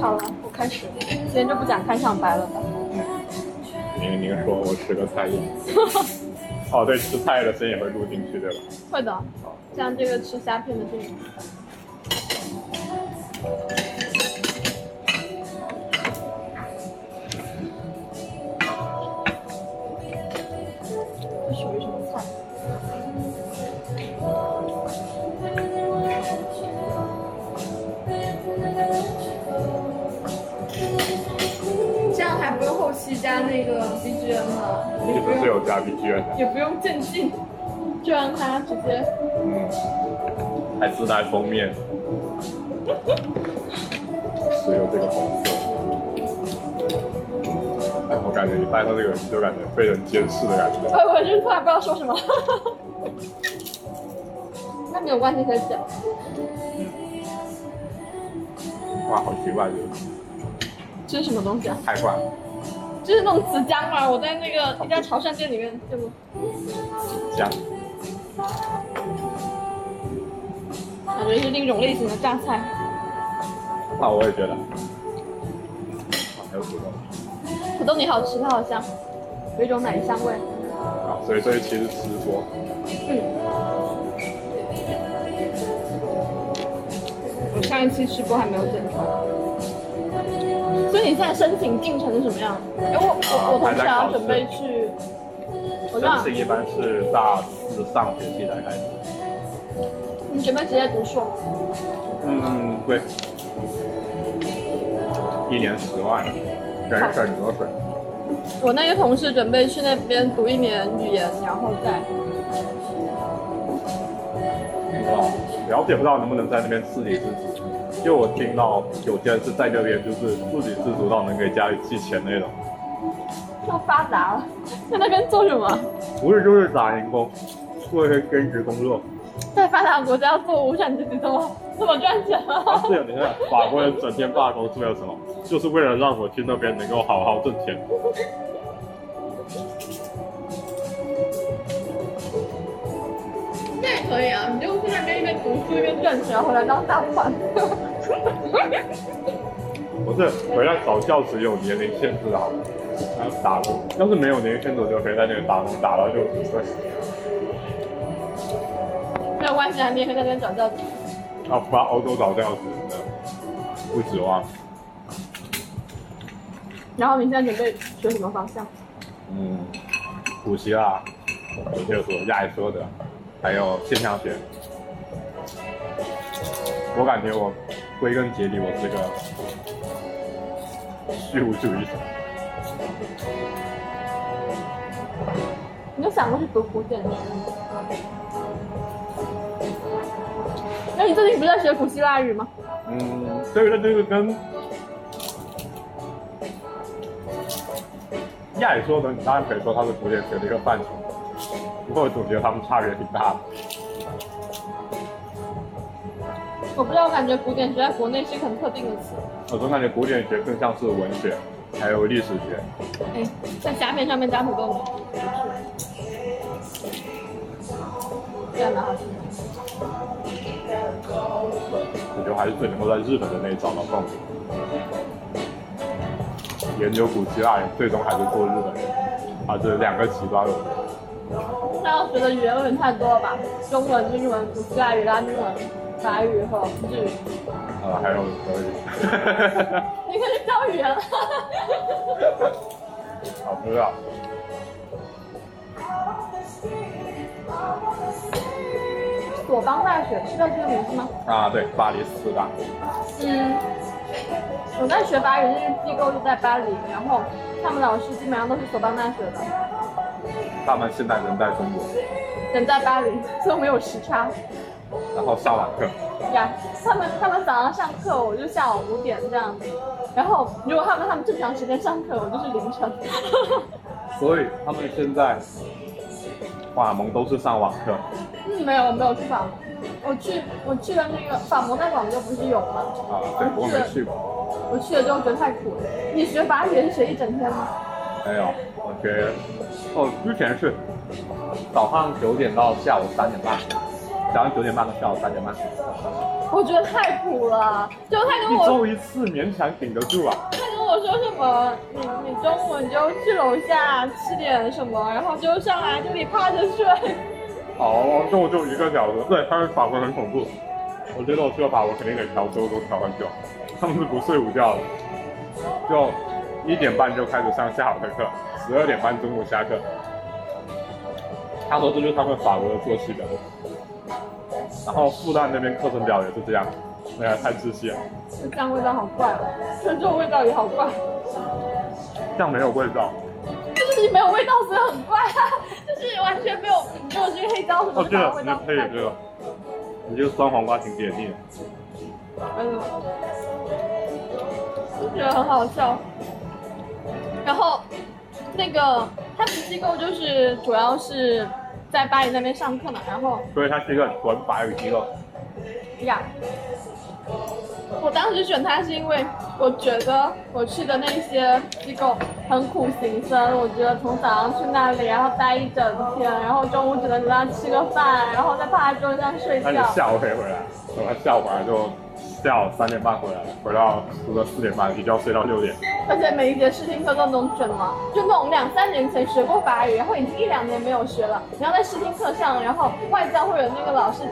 好了，我开始，今天就不讲开场白了吧。您您说我吃个菜叶。哦，对，吃菜的声音也会录进去，对吧？会的，像这个吃虾片的声音。那个 BGM 了，其也不是有用加 BGM 的，也不用渐进，就让它直接。嗯，还自带封面，只有这个红色。哎，我感觉你戴上这个就感觉被人监视的感觉。我我就是突然不知道说什么。那没有关系，可以讲。哇，好奇怪，这个这是什么东西啊？太怪了。这是那种紫姜嘛？我在那个一家潮汕店里面见过，姜，感觉是另一种类型的榨菜。那我也觉得。啊，还有土豆。土豆泥好吃，它好香，有一种奶香味。啊，所以这一期是吃播。嗯。我上一期吃播还没有剪出来。所以你现在申请进程是什么样？哎，我我我同时还要准备去，我申请一般是大四上学期才开始。你准备直接读硕。嗯，对。一年十万，省省得水。我那个同事准备去那边读一年语言，然后再。不知道，了解不到能不能在那边自给自足。就我听到有些人是在那边就是自给自足到能给家里寄钱那种。这么发达了，在那边做什么？不是就是打零工，做一些兼职工作。在发达国家做无产阶级这么这么赚钱吗？啊，是啊，你看法国人整天罢工是为了什么？就是为了让我去那边能够好好挣钱。可以啊，你就去那边一边读书一边赚钱，回来当大款。不是，回来找教职有年龄限制啊，然后打工，要是没有年龄限制，我就可以在那里打工打到六十岁。没有关系啊，你也可以在那边找教职。啊，把欧洲找教职的，不指望。然后你现在准备学什么方向？嗯，古希腊、有些说亚里士多德，还有现象学。我感觉我归根结底我是个虚无主义者。你有想过去读古典诗吗？那你最近不是在学古希腊语吗？嗯，这个这个跟亚里士多德，你当然可以说它是古典学的一个范畴，不过我总觉得他们差别挺大的。我不知道，我感觉古典学在国内是一个很特定的词。我总感觉古典学更像是文学，还有历史学。哎，在甲片上面加土豆泥，这样蛮好吃的。我觉得还是最能够在日本的那里找到共鸣。研究古希腊人，最终还是做日本人，啊，这两个极端了。那要学的语言有点太多了吧？中文、英文、古希腊语、拉丁文、法语和日语。啊，还有德语。你可以教语言了。好，不知道。索邦大学是叫这个名字吗？啊，对，巴黎四大。嗯，我在学法语那个机构就在巴黎，然后他们老师基本上都是索邦大学的，他们现在人在中国，人在巴黎，所以没有时差。然后上晚课。呀，他们他们早上上课，我就下午五点这样子，然后如果他们他们正常时间上课，我就是凌晨。所以他们现在法蒙都是上网课。嗯，没有，我没有去法蒙，我去我去了那个法蒙在广州不是有吗？啊，对，我没去过。我去了之后觉得太苦了。你学法语是学一整天吗？没有，我学，哦，之前是早上九点到下午三点半。早上九点半到下午三点半。我觉得太苦了，就他跟我一我周一次勉强顶得住啊。他跟我说什么，你你中午你就去楼下吃点什么，然后就上来这里趴着睡。哦，中午就一个小时。对，他们法国很恐怖。我觉得我去了法国肯定得调周都调很久。他们是不睡午觉的，就一点半就开始上下午的课，十二点半中午下课。他说这就是他们法国的作息表。然后复旦那边课程表也是这样，哎呀，太窒息了。这酱味道好怪哦，这这味道也好怪。酱没有味道。就是你没有味道，所以很怪啊，就是完全没有，没有这个黑椒什么的味道。你配这个，你这个酸黄瓜挺解腻的。嗯，就觉得很好笑。然后那个他们机构就是主要是。在巴黎那边上课嘛，然后，所以它是一个纯法语机构。呀，我当时选他是因为我觉得我去的那些机构很苦行僧，我觉得从早上去那里，然后待一整天，然后中午只能在那吃个饭，然后再趴在桌子上睡觉。那你下午可以回来，等他下午回来就。下午三点半回来，回到宿舍四点半，一觉睡到六点。而且每一节试听课都能准吗？就那种两三年前学过法语，然后已经一两年没有学了，然后在试听课上，然后外教或者那个老师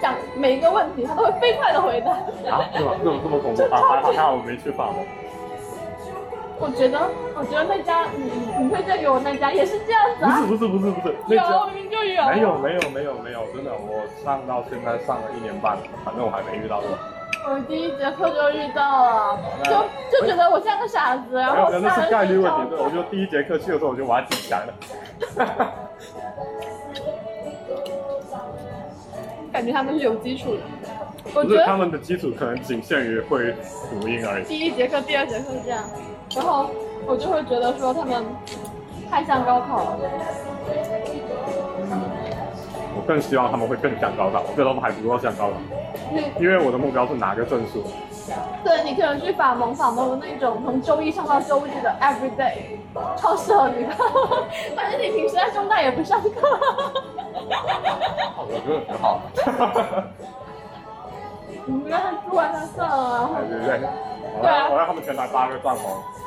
讲每一个问题，他都会飞快的回答。啊，是吗？这么这么恐怖？还还好我没去法国。我觉得，我觉得那家你你推荐给我那家也是这样子啊？不是不是不是不是，有明明就有。没有没有没有没有，真的，我上到现在上了一年半，反正我还没遇到过。我第一节课就遇到了，就就觉得我像个傻子，然后那是概率问题。我就第一节课去的时候，我就把它挤来了。感觉他们是有基础的。我觉得他们的基础可能仅限于会读音而已。第一节课、第二节课是这样，然后我就会觉得说他们太像高考了。我更希望他们会更想高考，我觉得他们还不够想高考。因为我的目标是拿个证书。对你可能去法蒙法蒙的那种，从周一上到周日的 every day，超适合你的。反正你平时在中大也不上课。我觉得挺好。你们住完他算了。对对对。对啊。我让他们全台搭个帐篷，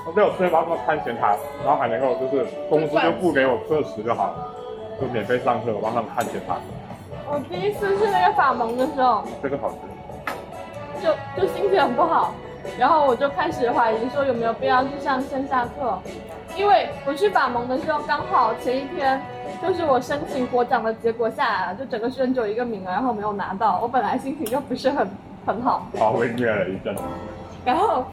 我没有顺便帮他们看前台，然后还能够就是公司就付给我课时就好了，就免费上课，我帮他们看前台。我第一次去那个法蒙的时候，这个好吃，就就心情很不好，然后我就开始怀疑说有没有必要去上线下课，因为我去法蒙的时候刚好前一天就是我申请国奖的结果下来了，就整个学生只有一个名额，然后没有拿到，我本来心情就不是很很好，好被虐了一阵，然后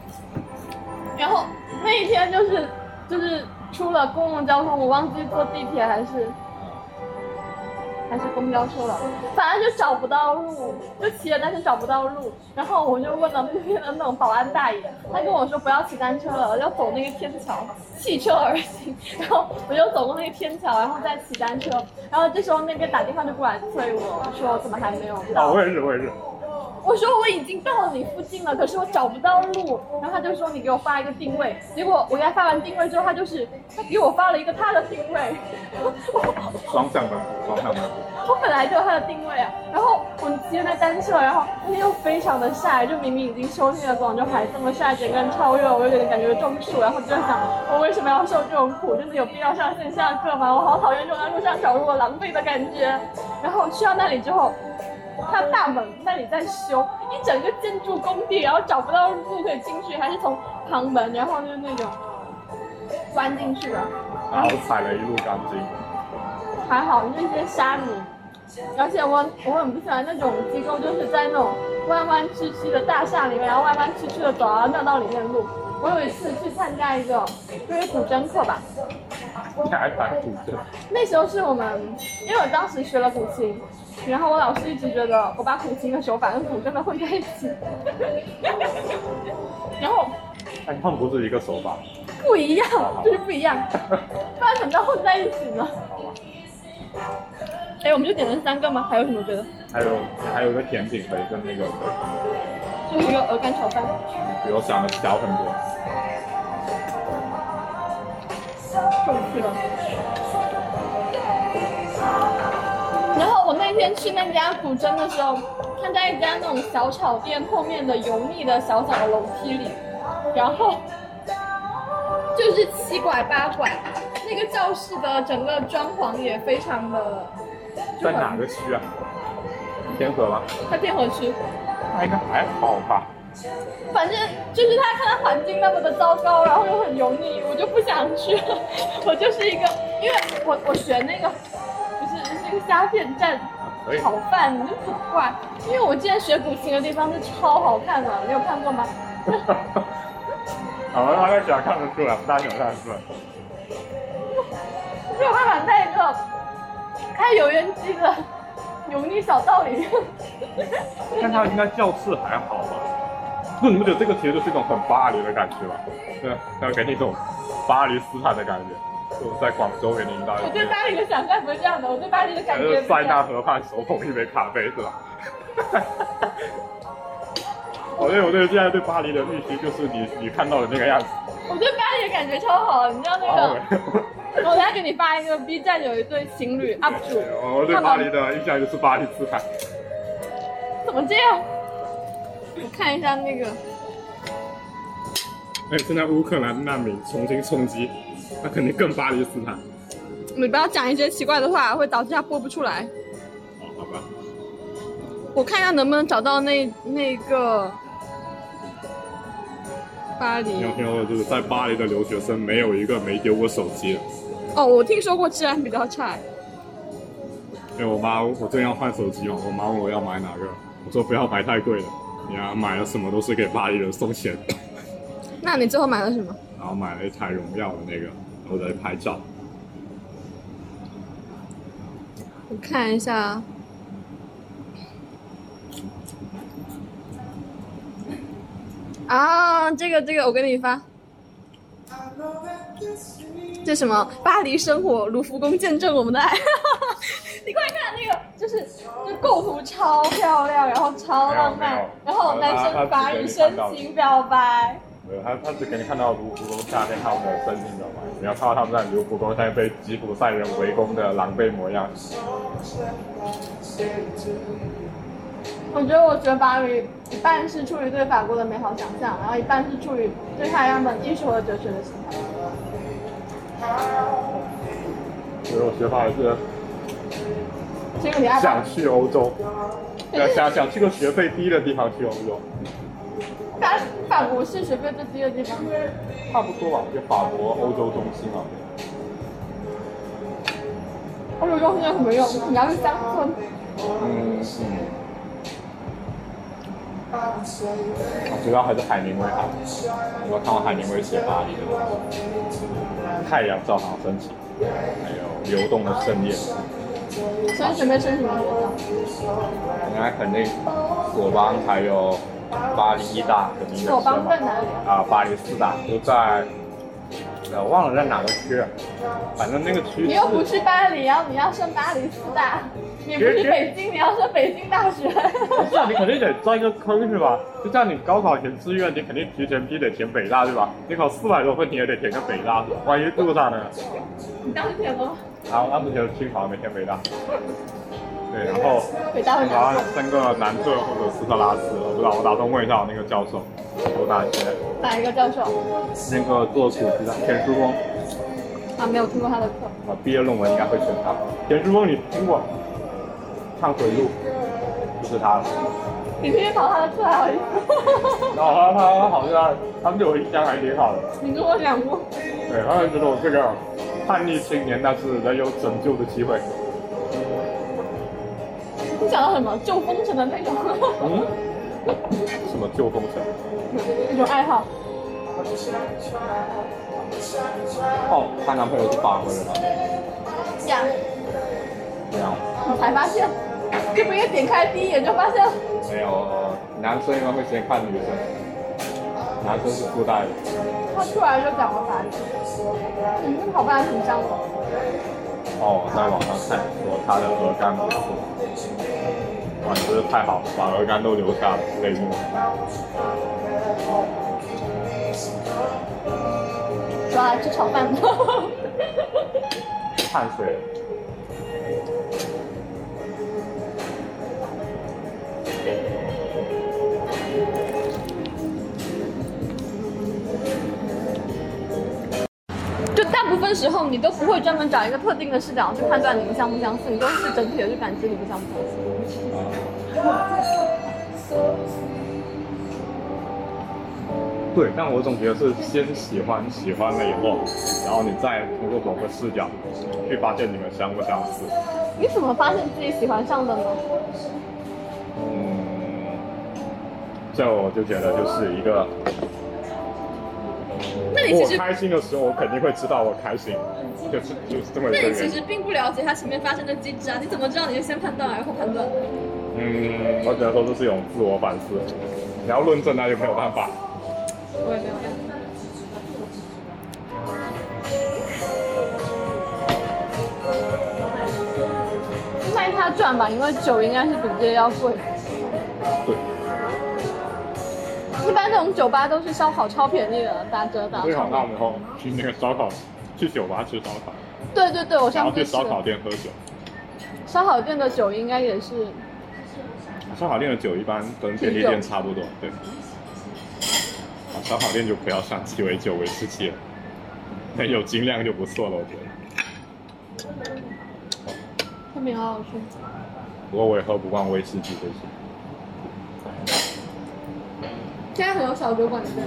然后那一天就是就是出了公共交通，我忘记坐地铁还是。还是公交车了，反正就找不到路，就骑着单车找不到路。然后我就问了那边的那种保安大爷，他跟我说不要骑单车了，要走那个天桥，弃车而行。然后我就走过那个天桥，然后再骑单车。然后这时候那边打电话就过来催我说怎么还没有到？啊，我也是，我也是。我说我已经到了你附近了，可是我找不到路。然后他就说你给我发一个定位。结果我给他发完定位之后，他就是他给我发了一个他的定位。双向奔赴，双向奔赴。我本来就有它的定位啊。然后我骑着那单车，然后那天又非常的晒，就明明已经秋天了，广州还这么晒，整个人超热，我有点感觉中暑。然后就在想，我为什么要受这种苦？真的有必要上线下课吗？我好讨厌这种在路上找路狼狈的感觉。然后去到那里之后。它大门那里在修一整个建筑工地，然后找不到路可以进去，还是从旁门，然后就是那种钻进去的。然后踩了一路钢筋。还好那些沙米，而且我我很不喜欢那种机构，就是在那种弯弯曲曲的大厦里面，然后弯弯曲曲的走，然后绕到里面录。我有一次去参加一个就是古筝课吧。你还弹古筝？那时候是我们，因为我当时学了古琴。然后我老师一直觉得我把古琴的手法跟古筝的混在一起，然后，哎，他们不是一个手法，不一样，就是不一样，不然怎么叫混在一起呢？哎，我们就点了三个吗？还有什么别的？还有还有一个甜品和一个那个，就是一个鹅肝炒饭，比我想的小很多。过去了。然后我那天去那家古筝的时候，他在一家那种小炒店后面的油腻的小小的楼梯里，然后就是七拐八拐，那个教室的整个装潢也非常的。在哪个区啊？天河吗？在天河区。那应该还好吧。反正就是他看到环境那么的糟糕，然后又很油腻，我就不想去了。我就是一个，因为我我学那个，不是是一个虾片站炒饭，你就很怪。因为我之前学古琴的地方是超好看的，你有看过吗？我大概想看得出来，不大想看得出来。没有办法在一个开油烟机的油腻小道里面。但他应该教室还好吧？那，你不觉得这个其实就是一种很巴黎的感觉吗？对，要给你一种巴黎斯坦的感觉，就在广州给你营造。我对巴黎的想象不是这样的，我对巴黎的感觉。塞纳河畔手捧一杯咖啡，是吧？我对我对现在对巴黎的预期就是你你看到的那个样子。我对巴黎的感觉超好，你知道那个？我等下给你发一个 B 站有一对情侣 UP 主。我对巴黎的印象就是巴黎斯坦。怎么这样？我看一下那个。哎，现在乌克兰难民重新冲击，那肯定更巴黎斯坦。你不要讲一些奇怪的话，会导致他播不出来。哦，好吧。我看一下能不能找到那那个巴黎。你有听说就是在巴黎的留学生没有一个没丢过手机的。哦，我听说过治安比较差。因为我妈，我正要换手机嘛，我妈问我要买哪个，我说不要买太贵的。你啊，买了什么都是给巴黎人送钱。那你最后买了什么？然后买了一台荣耀的那个，我在拍照。我看一下。啊，这个这个，我给你发。这什么？巴黎生活，卢浮宫见证我们的爱。你快看那个，就是就构图超漂亮，然后超浪漫，然后男生法语深情表白。没有，他他只给你看到卢浮宫下面他们的深情表白，你要看到他们在卢浮宫下面被吉普赛人围攻的狼狈模样。我觉得我学法语一半是出于对法国的美好想象，然后一半是出于对他样本艺术和哲学的喜欢。所以我学法是想去欧洲，想想去个学费低的地方去欧洲。法法国是学费最低的地方，差不多吧，就法国欧洲中心啊。欧洲中心有什么用？你要去乡村。嗯。主要还是海明威啊，我看过海明威写巴黎的太阳照常升起，还有流动的盛宴。所以准备升什么学校？应该肯定索邦还有巴黎一大肯定索邦在哪里？啊，巴黎四大都在。我忘了在哪个区，反正那个区。你又不去巴黎，然后你要上巴黎四大。你不是北京，你要说北京大学。是啊，你肯定得钻一个坑是吧？就像你高考填志愿，你肯定提前批得填北大对吧？你考四百多分，你也得填个北大，万一录上呢？你当时填了吗？啊，当时填清华，没填北大。对，然后北大会升个南特或者斯特拉斯，我不知道，我打算问一下我那个教授，我大学。哪一个教授？那个做古籍的田书峰。啊，没有听过他的课。啊，毕业论文应该会选他。田书峰，你听过？看回路，就是他了。你天天跑他的课还好意思？然后他他好像他们对我印象还挺好的。你跟我讲过。对，他们觉得我是个叛逆青年，但是能有拯救的机会。你讲到什么救风尘的那种？嗯？什么救风尘？一种爱好。哦，她男朋友是法国人吗？呀。才发现？这不应该点开第一眼就发现？没有，男生一般会先看女生，男生是附带的。他出来就讲了法语，你跟跑班挺像的。哦，在网上看说他的鹅肝不错，哇，真是太好了，把鹅肝都留下了，泪目。说来吃炒饭。汗水。就大部分时候，你都不会专门找一个特定的视角去判断你们相不相似，你都是整体的去感知你们相不相似。对，但我总觉得是先喜欢，喜欢了以后，然后你再通过某个视角去发现你们相不相似。你怎么发现自己喜欢上的呢？嗯，这我就觉得就是一个，我那你其实，开心的时候，我肯定会知道我开心，就是就是这么一那个那。你其实并不了解它前面发生的机制啊！你怎么知道你是先判断然后判断？嗯，我只能说这是一种自我反思。你要论证，那就没有办法。我也没有。卖它赚吧，因为酒应该是比这要贵。对，一般这种酒吧都是烧烤超便宜的，打折打最好那我超。们以后去那个烧烤，去酒吧吃烧烤，对对对，我然上次吃后去烧烤店喝酒。烧烤店的酒应该也是烧烤店的酒一般跟便利店差不多，对。啊，烧烤店就不要上鸡尾酒、威士忌了，那有精量就不错了，我觉得。后面好好吃。不过我也喝不惯威士忌这些。现在很有小酒馆的店。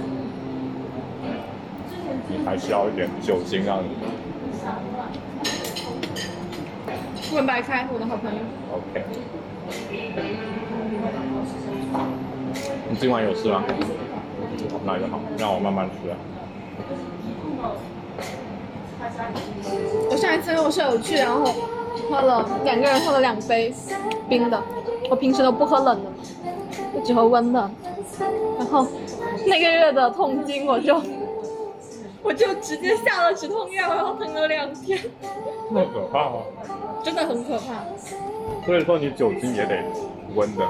你还需要一点酒精让你问白开，我的好朋友。OK。你今晚有事吗？那就好，让我慢慢吃啊。我上一次跟我舍友去，然后喝了两个人喝了两杯冰的，我平时都不喝冷的嘛，我只喝温的。然后那个月的痛经，我就我就直接下了止痛药，然后疼了两天，那么可怕吗？真的很可怕。所以说你酒精也得温的。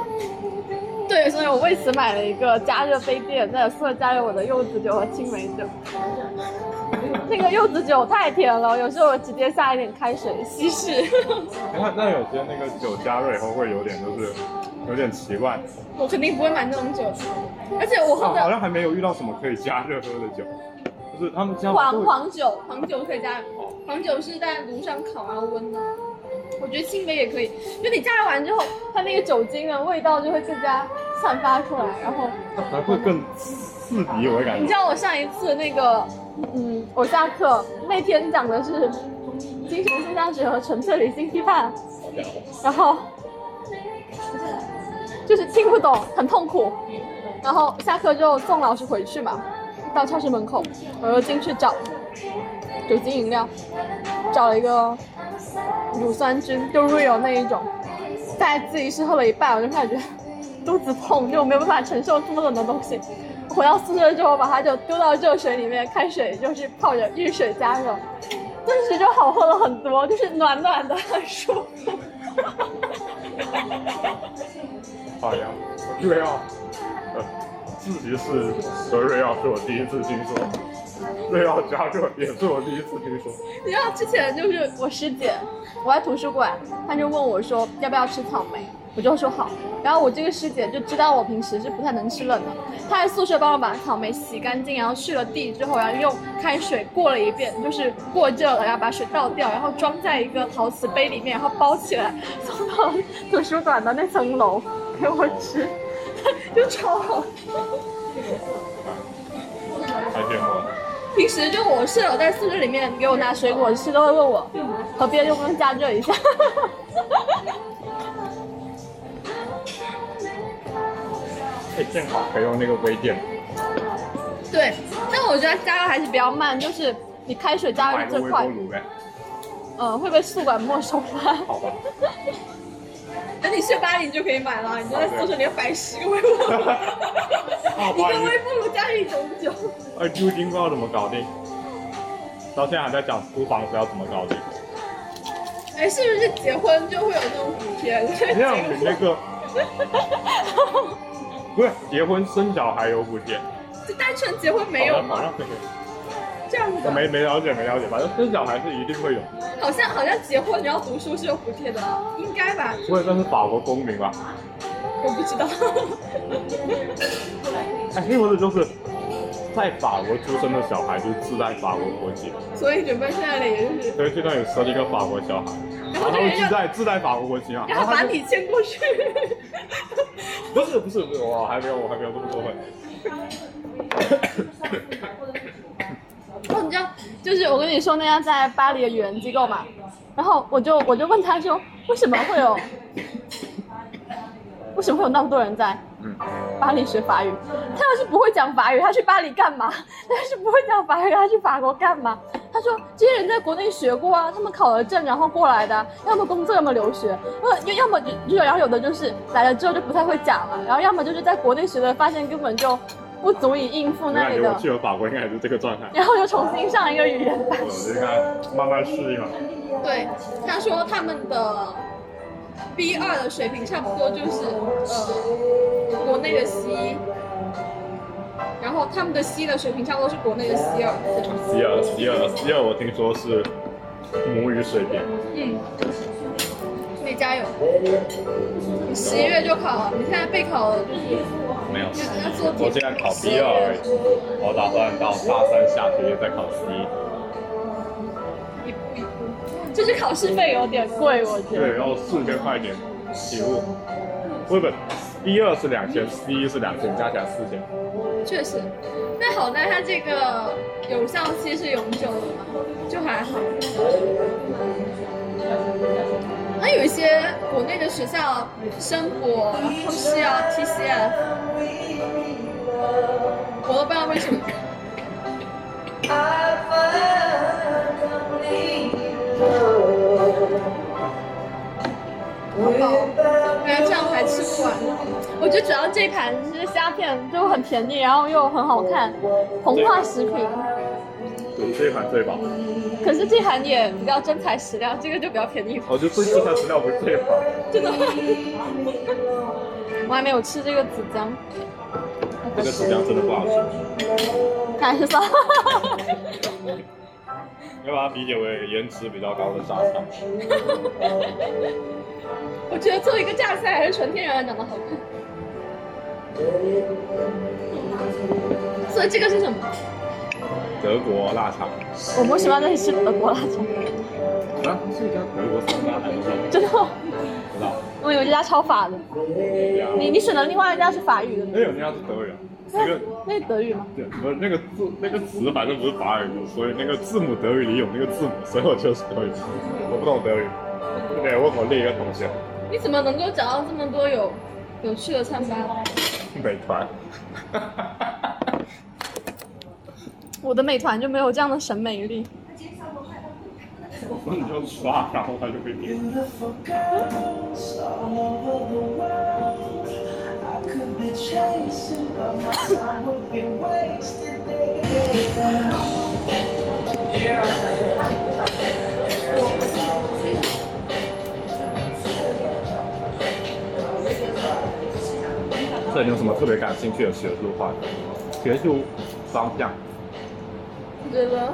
对，所以我为此买了一个加热杯垫，在宿舍加热我的柚子酒和青梅酒。那个柚子酒太甜了，有时候我直接下一点开水稀释。那那有些那个酒加热以后会有点就是有点奇怪，我肯定不会买那种酒，而且我喝好好像还没有遇到什么可以加热喝的酒，就是他们加黄黄酒，黄酒可以加，黄酒是在炉上烤然后温的。我觉得青梅也可以，就你加热完之后，它那个酒精的味道就会更加散发出来，然后还会更刺鼻，我的感觉。你知道我上一次那个，嗯，我下课那天讲的是精神现象学和纯粹理性批判，然后就是听不懂，很痛苦。然后下课之后送老师回去嘛，到超市门口，我又进去找酒精饮料，找了一个乳酸菌，就 real 那一种。在自己是喝了一半，我就感觉肚子痛，就没有办法承受这么冷的东西。回到宿舍之后，把它就丢到热水里面，开水就是泡着热水加热，顿时就好喝了很多，就是暖暖的，很舒服。好呀，瑞奥，呃，自习室和瑞奥是我第一次听说，瑞奥加热也是我第一次听说。你知道之前就是我师姐，我在图书馆，她就问我说要不要吃草莓，我就说好。然后我这个师姐就知道我平时是不太能吃冷的，她在宿舍帮我把草莓洗干净，然后去了蒂之后，然后用开水过了一遍，就是过热了，然后把水倒掉，然后装在一个陶瓷杯里面，然后包起来送到图书馆的那层楼给我吃，就超好。太羡慕了。平时就我室友在宿舍里面给我拿水果吃，都会问我和别人用不用加热一下。哎，正好可以用那个微电，对，但我觉得加热还是比较慢，就是你开水加热最快。嗯，会被宿管没收吧？好吧。等你去巴黎你就可以买了，你就在宿舍里面摆十个微波炉，一个微波炉加一种酒。哎，租金不知道怎么搞定，到现在还在讲租房子要怎么搞定。哎，是不是结婚就会有那种补贴？这样比那个，不是结婚生小孩有补贴，就单纯结婚没有吗？好像好像是这样子的，我没没了解没了解，反正生小孩是一定会有。好像好像结婚你要读书是有补贴的，应该吧？不会算是法国公民吧？我不知道。哎，是不是就是在法国出生的小孩就自带法国国籍，所以准备去那里也就是，所以这段有生一个法国小孩，然后然后自带自带法国国籍啊，然后把你牵过去。不是不是不是，我还没有我还没有这么过分。哦，你知道，就是我跟你说那家在巴黎的语言机构嘛，然后我就我就问他说，为什么会有，为什么会有那么多人在嗯，巴黎学法语？他要是不会讲法语，他去巴黎干嘛？他要是不会讲法语，他去法国干嘛？他说这些人在国内学过啊，他们考了证然后过来的，要么工作，要么留学，呃，要要么就就然后有的就是来了之后就不太会讲了，然后要么就是在国内学的，发现根本就不足以应付那里的感觉我，去了法国应该还是这个状态，然后又重新上一个语言班。我应该慢慢适应了。对，他说他们的 B 二的水平差不多就是呃国内的 C，然后他们的 C 的水平差不多是国内的 C 二。C 二 C 二 C 二，我听说是母语水平，嗯，你加油！你十一月就考了，你现在备考了就是没有。我现在考 B 二而已，我打算到大三下学期再考 C。一步一步，就是考试费有点贵，我觉得对，然后四千块钱起步。不不，B 二是两千，C 是两千，加起来四千。确实，但好在它这个有效期是永久的嘛，就还好。那有一些国内的学校，生活然后是要 TCF，我都不知道为什么。好饱，原来这样还吃不完。我觉得主要这一盘就是虾片就很便宜，然后又很好看，膨化食品。对，这一盘最饱。可是这盘也比较真材实料，这个就比较便宜。我觉得这这盘饲料不是最饱。真的吗？我还没有吃这个子姜，这个质量真的不好吃，还是算了。要把它理解为颜值比较高的榨菜。我觉得做一个榨菜还是纯天然的长得好看。所以这个是什么？德国腊肠。我们为什么要再去吃德国腊肠？啊，是一家德国餐吗？还是？真的吗？不知道。我以为这家超法的。啊。你你选的另外一家是法语的，没有那家是德语啊，那个那是德语吗？对，不是那个字那个词反正不是法语，所以那个字母德语里有那个字母，所以我就是德语。我不懂德语，对，问我另一个同学，你怎么能够找到这么多有有趣的餐吧？美团。我的美团就没有这样的审美力。我说你就刷，然后他就会点。I could be chasing, but my time would be wasted. Yeah. 这你有什么特别感兴趣的学术话题？学术方向？我觉得，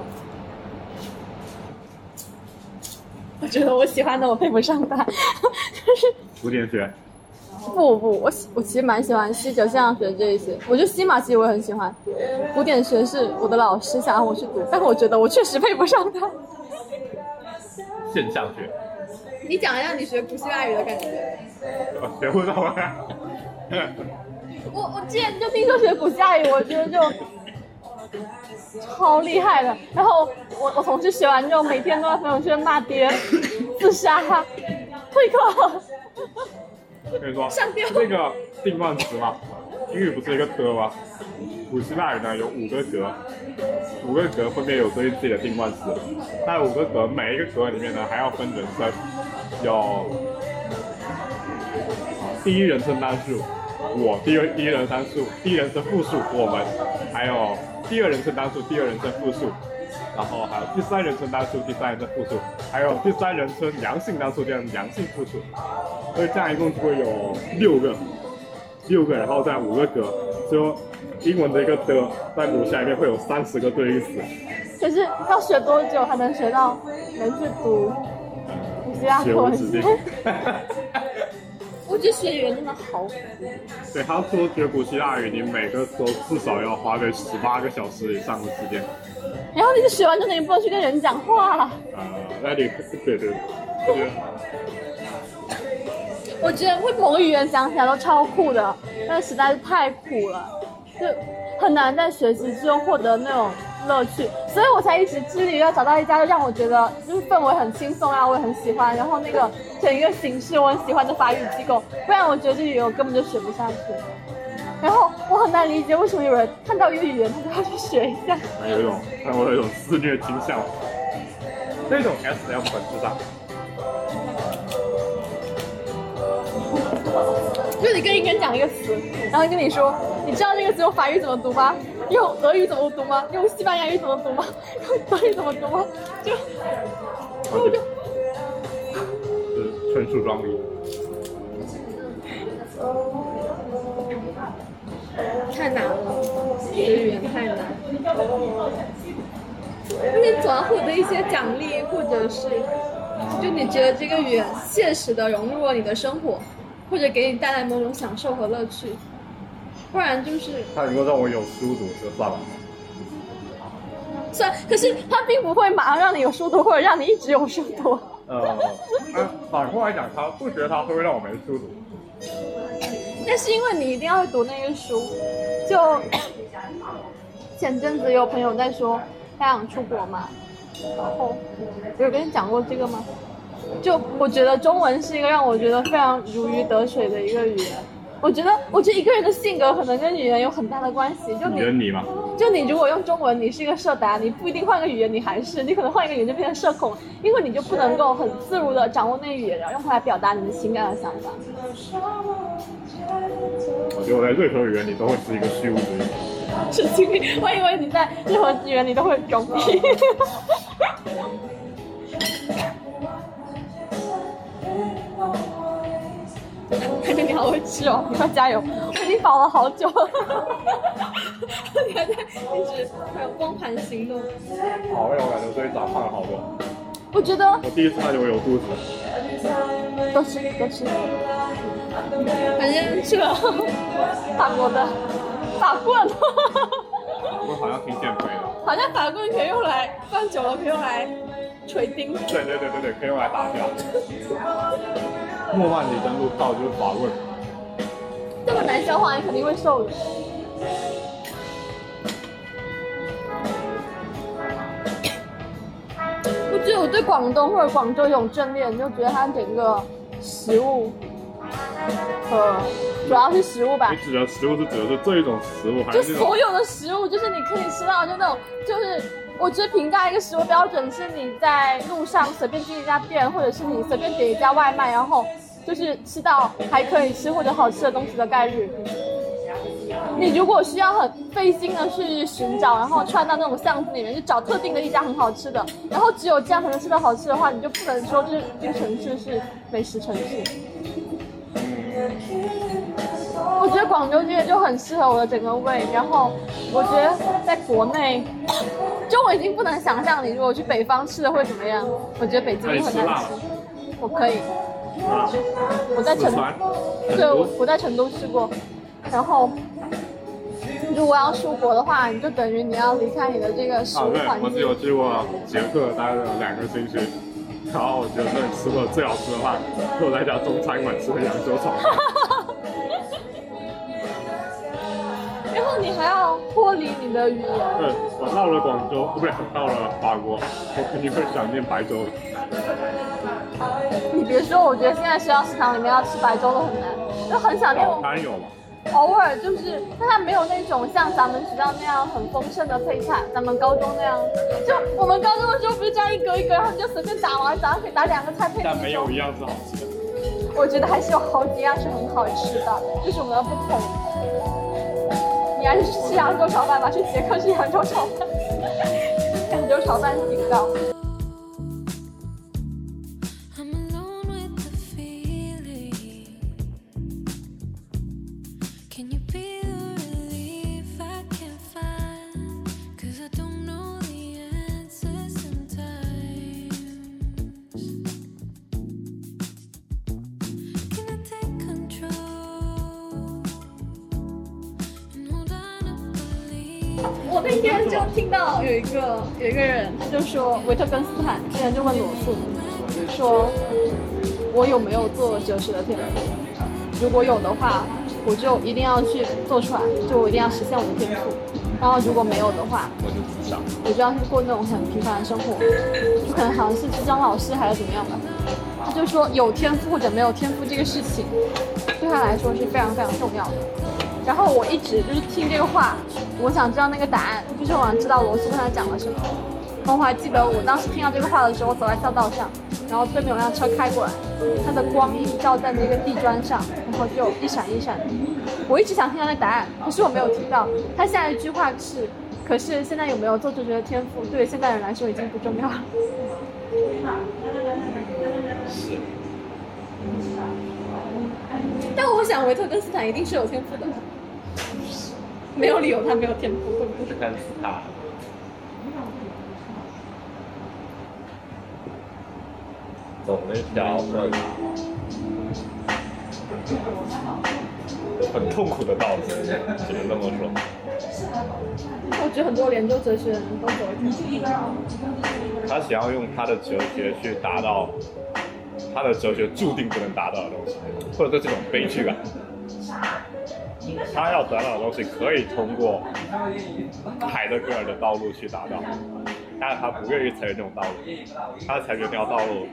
我觉得我喜欢的我配不上他，就 是古典学。不不，我喜我其实蛮喜欢西九现象学这一些，我觉得西马其实我也很喜欢，古典学是我的老师想让我去读，但我觉得我确实配不上他。现象学。你讲一下你学古希腊语的感觉。我学不到啊。我我之前就听说学古希腊语，我觉得就超厉害的。然后我我同事学完之后，每天都在朋友圈骂爹、自杀、退课。我跟你说那个定冠词嘛，英语不是一个格吗？古希腊语呢有五个格，五个格分别有对应自己的定冠词。那五个格每一个格里面呢还要分人称，有第一人称单数我，第二第一人称单数，第一人称复数我们，还有第二人称单数，第二人称复数。然后还有第三人称单数，第三人称复数，还有第三人称阳性单数，这样阳性复数。所以这样一共就会有六个，六个，然后再五个格，所以英文的一个的在古希腊里面会有三十个对应词。可是要学多久才能学到能去读古希腊文？我我觉得学语言真的好苦。对，他说学古希腊语，你每个都至少要花个十八个小时以上的时间。然后你就学完之后，你不能去跟人讲话。呃，那你对对，我觉得我觉得会某个语言讲起来都超酷的，但实在是太苦了，就很难在学习之中获得那种乐趣，所以我才一直致力于要找到一家让我觉得就是氛围很轻松啊，我也很喜欢，然后那个整一个形式我很喜欢的法语机构，不然我觉得这个语言我根本就学不下去。然后我很难理解为什么有人看到一个语言他都要去学一下。有一种让我有一种自虐倾向。这种 S M 本质上，就你跟一个人讲一个词，然后跟你说，你知道这个词用法语怎么读吗？用俄语怎么读吗？用西班牙语怎么读吗？用德语怎么读吗？就，然后我就。是纯属装逼。太难了，学语言太难。因为总要获得一些奖励，或者是，就你觉得这个语言现实的融入了你的生活，或者给你带来某种享受和乐趣，不然就是他能够让我有书读就算了。虽然，可是他并不会马上让你有书读，或者让你一直有书读。呃，反过来讲，他不学他会让我没书读。那是因为你一定要读那个书。就前阵子有朋友在说他想出国嘛，然后有跟你讲过这个吗？就我觉得中文是一个让我觉得非常如鱼得水的一个语言。我觉得，我觉得一个人的性格可能跟语言有很大的关系。就你你吗？就你如果用中文，你是一个社达，你不一定换个语言你还是，你可能换一个语言就变成社恐，因为你就不能够很自如的掌握那个语言，然后用它来表达你的情感和想法。我觉得我在任何语言里都会是一个虚无主义。神经病！我以为你在任何语言里都会装逼。看着你好会吃哦，你快加油！我已经饱了好久了，你还在一直还有光盘行动。好，累我感觉最近长胖了好多。我觉得我第一次发现我有肚子。多吃多吃，反正去了法国的法棍，我好像挺减肥的。好像法棍可以用来放久了可以用来锤钉。对对对对对，可以用来打掉。诺曼底登陆到就是法棍。这么难消化，你肯定会瘦的。我觉得我对广东或者广州有种眷恋，就觉得它整个食物和主要是食物吧你，指的食物是指的是这一种食物，还就是那种所有的食物，就是你可以吃到，就那种，就是我觉得评价一个食物标准是你在路上随便进一家店，或者是你随便点一家外卖，然后就是吃到还可以吃或者好吃的东西的概率。你如果需要很费心的去寻找，然后穿到那种巷子里面去找特定的一家很好吃的，然后只有这样才能吃到好吃的话，你就不能说这这个城市是美食城市。我觉得广州这个就很适合我的整个胃，然后我觉得在国内，就我已经不能想象你如果去北方吃的会怎么样。我觉得北京很难吃我可以，啊，我在成对，我我在成都吃过，然后如果要出国的话，你就等于你要离开你的这个食啊，物环，对我只有境。去过捷克待了两个星期，然后我觉得那里 吃过最好吃的饭，是我在一家中餐馆吃的扬州炒饭。然后你还要脱离你的语言，对，我到了广州，不对，到了法国，我肯定会想念白粥。你别说，我觉得现在学校食堂里面要吃白粥都很难，就很想念我早餐有吗？偶尔就是，但它没有那种像咱们学校那样很丰盛的配菜，咱们高中那样，就我们高中的时候不是这样一格一格，然后你就随便打完，早上可以打两个菜配但。没有一样是好吃的。我觉得还是有好几样是很好吃的，就是我们要不同。还是去吃扬州炒饭吧，去捷克吃扬州炒饭，扬州炒饭警告。就说维特根斯坦，之前就问罗素，说我有没有做哲学的天赋？如果有的话，我就一定要去做出来，就我一定要实现我的天赋。然后如果没有的话，我就要去过那种很平凡的生活，就可能好像是去当老师还是怎么样吧。他就说有天赋或者没有天赋这个事情，对他来说是非常非常重要的。然后我一直就是听这个话，我想知道那个答案，就是我想知道罗素跟他讲了什么。然后我还记得我当时听到这个话的时候，我走在校道上，然后对面有辆车开过来，它的光映照在那个地砖上，然后就一闪一闪的。我一直想听到那答案，可是我没有听到。他下一句话是：可是现在有没有做哲学的天赋，对于现代人来说已经不重要了。是。但我想维特根斯坦一定是有天赋的，没有理由他没有天赋，会不对？看死他。走那条很很痛苦的道路，只能这么说。我觉得很多研究哲学的人都走一条他想要用他的哲学去达到他的哲学注定不能达到的东西，或者说这种悲剧感。他要达到的东西可以通过海德格尔的道路去达到，但是他不愿意采取这种道路，他采取这条道路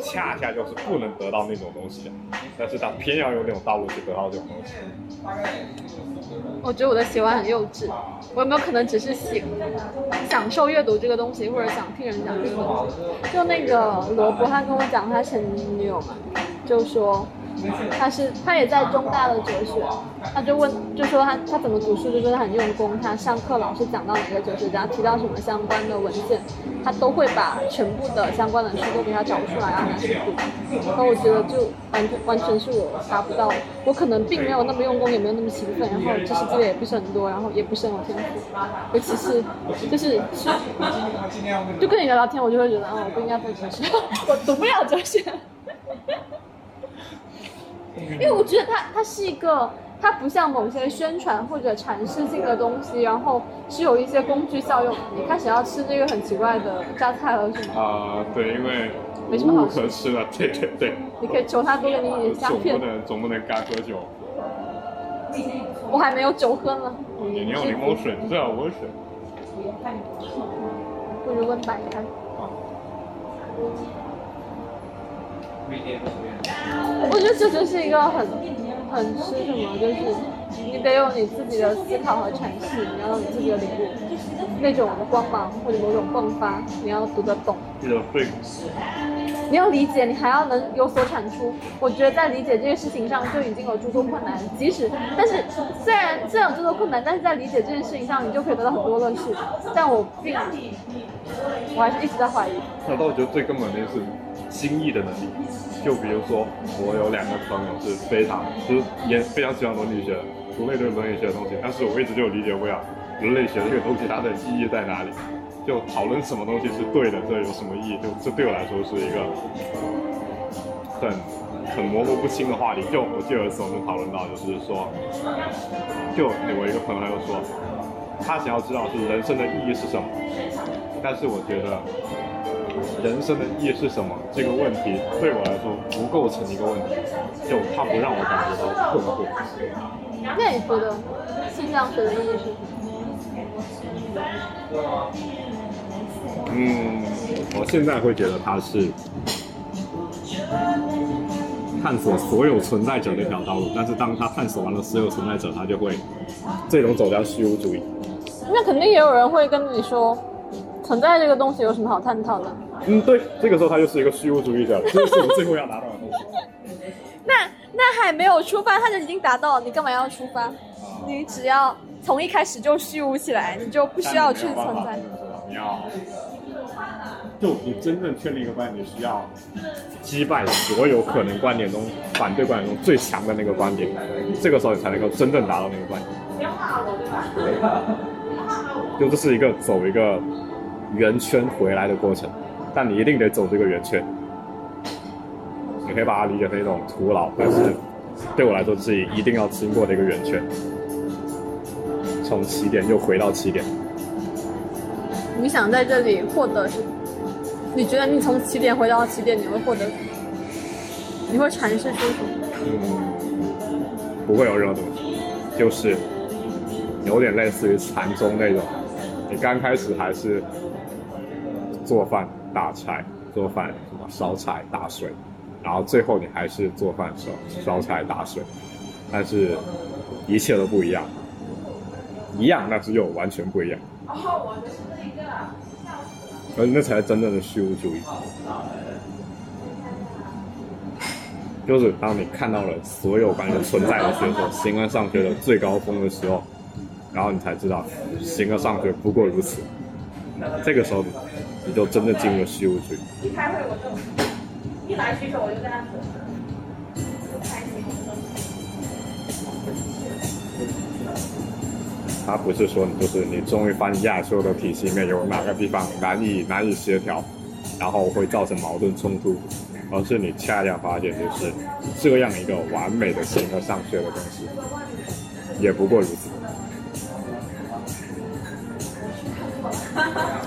恰恰就是不能得到那种东西，但是他偏要用那种道路去得到这种东西。我觉得我的喜欢很幼稚，我有没有可能只是喜享受阅读这个东西，或者想听人讲这个东西？就那个罗伯，他跟我讲他前女友嘛，就说他是他也在中大的哲学，他就问就说他他怎么读书，就说他很用功，他上课老师讲到哪个哲学家提到什么相关的文献，他都会把全部的相关的书都给他找出来，让他去读。然后我觉得就完全完全是我达不到，我可能并没有那么用功，也没有那么勤奋，然后知识积累也不是很多，然后也不是很有天赋，尤其是就是是就跟你聊聊天，我就会觉得，哦，我不应该做哲学，我读不了哲学。因为我觉得它它是一个，它不像某些宣传或者阐释性的东西，然后是有一些工具效用。你开始要吃这个很奇怪的榨菜了是吗？啊、对，因为没什么好吃可吃了，对对对，你可以求他多给你一点虾片总不片。能总不能干喝酒，我还没有酒喝呢，你你有柠檬水，你最好温水。不如问摆开。啊，我觉得这就是一个很很吃什么，就是你得有你自己的思考和阐释，你要有你自己的领悟，那种光芒或者某种迸发，你要读得懂。记得对，你要理解，你还要能有所产出。我觉得在理解这件事情上就已经有诸多困难，即使但是虽然虽然有诸多困难，但是在理解这件事情上，你就可以得到很多乐趣。但我并我还是一直在怀疑。那我觉得最根本的是心意的能力。就比如说，我有两个朋友是非常就是也非常喜欢伦理学的，读了一堆伦理学的东西，但是我一直就理解不了人类学这个东西它的意义在哪里。就讨论什么东西是对的，这有什么意义？就这对我来说是一个很很模糊不清的话题。就我记得有一次我们讨论到，就是说，就我一个朋友他就说，他想要知道是人生的意义是什么，但是我觉得人生的意义是什么这个问题对我来说不构成一个问题，就它不让我感觉到困惑。那你觉得心脏学的意义是什么？嗯，我现在会觉得它是探索所有存在者的一条道路，但是当他探索完了所有存在者，他就会最终走向虚无主义。那肯定也有人会跟你说，存在这个东西有什么好探讨的？嗯，对，这个时候他就是一个虚无主义者，这是你最后要达到的东西。那那还没有出发，他就已经达到了，你干嘛要出发？你只要从一开始就虚无起来，你就不需要去存在。你要，就你真正确立一个观点，需要击败所有可能观点中反对观点中最强的那个观点，这个时候你才能够真正达到那个观点。就这是一个走一个圆圈回来的过程，但你一定得走这个圆圈。你可以把它理解成一种徒劳，但是对我来说是一定要经过的一个圆圈。从起点又回到起点。你想在这里获得什么？你觉得你从起点回到起点，你会获得什么？你会阐释出什么？嗯，不会有任何东西，就是有点类似于禅宗那种，你刚开始还是做饭打柴，做饭什么烧柴打水，然后最后你还是做饭烧烧柴打水，但是一切都不一样，一样那是又完全不一样。而那才是真正的虚无主义。就是当你看到了所有关于存在的学说，形而上学的最高峰的时候，然后你才知道形而上学不过如此。这个时候，你就真的进入了虚无主义。一开会我就一来举手我就跟他说，它不是说你就是你终于发现亚洲的体系里面有哪个地方难以难以协调，然后会造成矛盾冲突，而是你恰恰发现就是这样一个完美的形而上学的东西，也不过如此。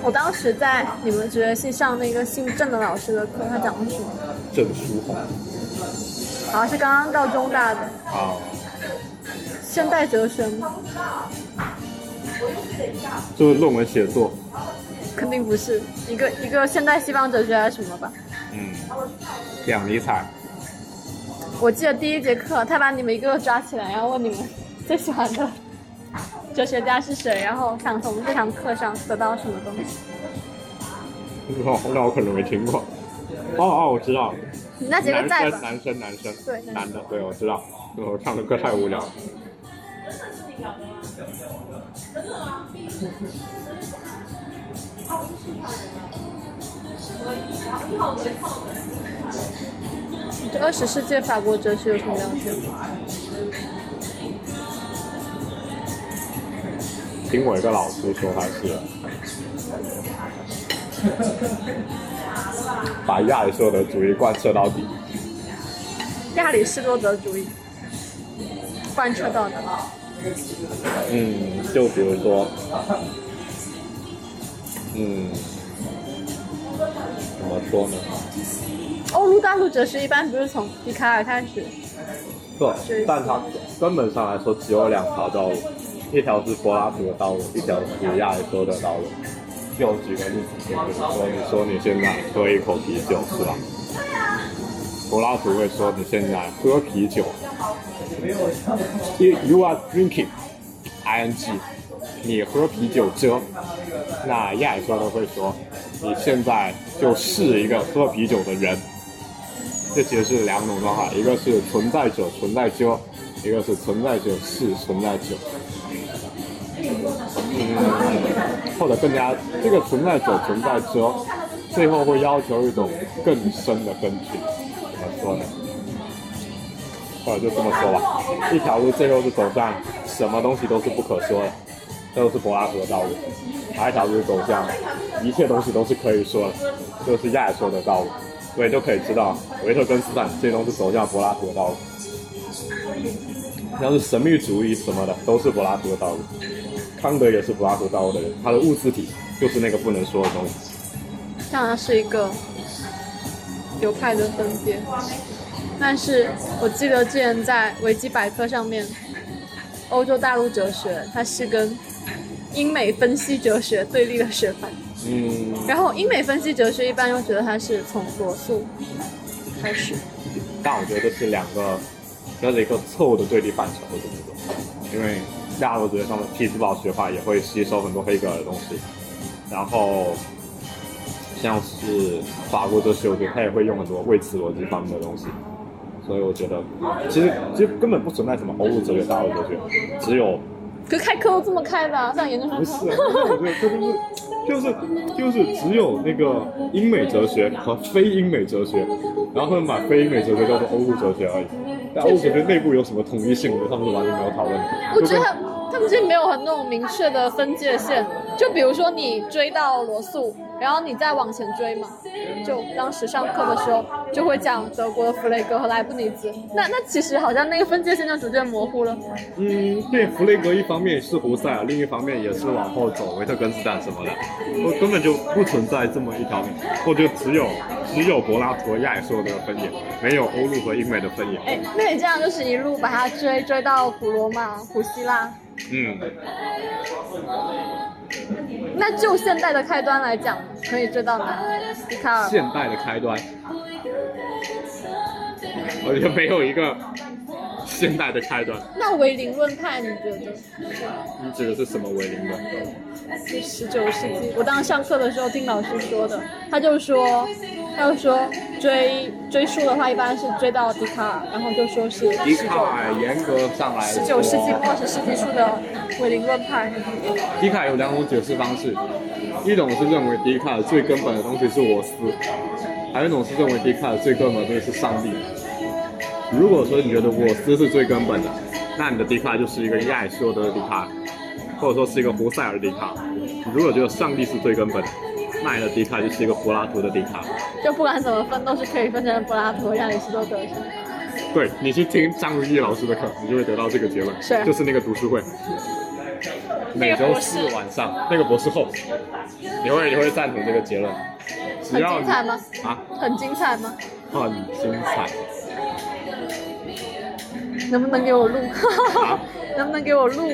我当时在你们哲学系上那个姓郑的老师的课，他讲的是什么？郑书红好像是刚刚到中大的啊，现代哲学吗？就是论文写作，肯定不是一个一个现代西方哲学还是什么吧？嗯，两尼采，我记得第一节课，他把你们一个个抓起来，然后问你们最喜欢的哲学家是谁，然后想从这堂课上得到什么东西。哦，那我可能没听过。哦哦，我知道，你那节课在吧？男生男生，对男男的，对，我知道。我唱的歌太无聊了。你对二十世纪法国哲学有什么了解吗？听我一个老师说，他 是把亚里士多德主义贯彻到底。亚里士多德主义贯彻到底。嗯，就比如说，嗯，怎么说呢？欧陆大陆哲学一般不是从笛卡尔开始，不，但它根本上来说只有两条道路，一条是柏拉图的道路，一条是亚里士多的道路。就举个例子，就比如说，你说你现在喝一口啤酒是吧？柏拉图会说你现在喝啤酒 ，you you are drinking ing，你喝啤酒着。那亚里士多会说你现在就是一个喝啤酒的人。这其实是两种状态，一个是存在者存在着，一个是存在者是存在者。嗯，或者更加这个存在者存在着，最后会要求一种更深的根据。怎么说呢？或者就这么说吧，一条路最后是走向什么东西都是不可说的，这就是柏拉图的道路；还有一条路是走向一切东西都是可以说的，这就是亚里士多德的道路。所以就可以知道，维特根斯坦这些东西走向柏拉图的道路，像是神秘主义什么的，都是柏拉图的道路。康德也是柏拉图道路的人，他的物质体就是那个不能说的东西。这好像是一个流派的分别。但是我记得之前在维基百科上面，欧洲大陆哲学它是跟英美分析哲学对立的学派。嗯，然后英美分析哲学一般又觉得它是从罗素开始。但我觉得这是两个，这是一个错误的对立范畴，我这么说。因为大陆哲学上的匹兹堡学派也会吸收很多黑格尔的东西，然后像是法国哲学，我觉得他也会用很多魏茨逻辑方面的东西。所以我觉得，其实其实根本不存在什么欧陆哲学、大陆哲学，只有可开课都这么开的、啊，上研究生不是，课。我觉得这就是就是就是只有那个英美哲学和非英美哲学，然后他们把非英美哲学叫做欧陆哲学而已。但欧陆哲学内部有什么统一性，我觉得他们是完全没有讨论的。我觉得他们其实没有很那种明确的分界线。就比如说你追到罗素，然后你再往前追嘛，就当时上课的时候就会讲德国的弗雷格和莱布尼兹。那那其实好像那个分界线就逐渐模糊了。嗯，对，弗雷格一方面是胡塞尔，另一方面也是往后走维特根斯坦什么的，我根本就不存在这么一条，或者只有只有柏拉图和亚里士多德的分野，没有欧陆和英美的分野。哎，那你这样就是一路把它追追到古罗马、古希腊。嗯，那就现代的开端来讲，可以追到哪？笛卡尔。现代的开端，我觉得没有一个现代的开端。那唯灵论派，你觉得？你指的是什么唯灵论？十九世纪，我当时上课的时候听老师说的，他就说，他就说追追溯的话，一般是追到笛卡尔，然后就说是笛卡尔严格上来十九世纪末二十世纪初的唯灵论派。笛卡尔有两种解释方式，一种是认为笛卡尔最根本的东西是我思，还有一种是认为笛卡尔最根本的东西是上帝。如果说你觉得我司是最根本的，那你的笛卡就是一个亚里士多德的笛卡，或者说是一个胡塞尔的笛卡。你如果觉得上帝是最根本的，那你的笛卡就是一个柏拉图的笛卡。就不管怎么分，都是可以分成柏拉图和亚里士多德是吗？对你去听张如意老师的课，你就会得到这个结论，是就是那个读书会，每周四晚上那个博士后，你会你会赞同这个结论？只很要你精彩吗？啊，很精彩吗？很精彩。能不能给我录？啊 能不能给我录？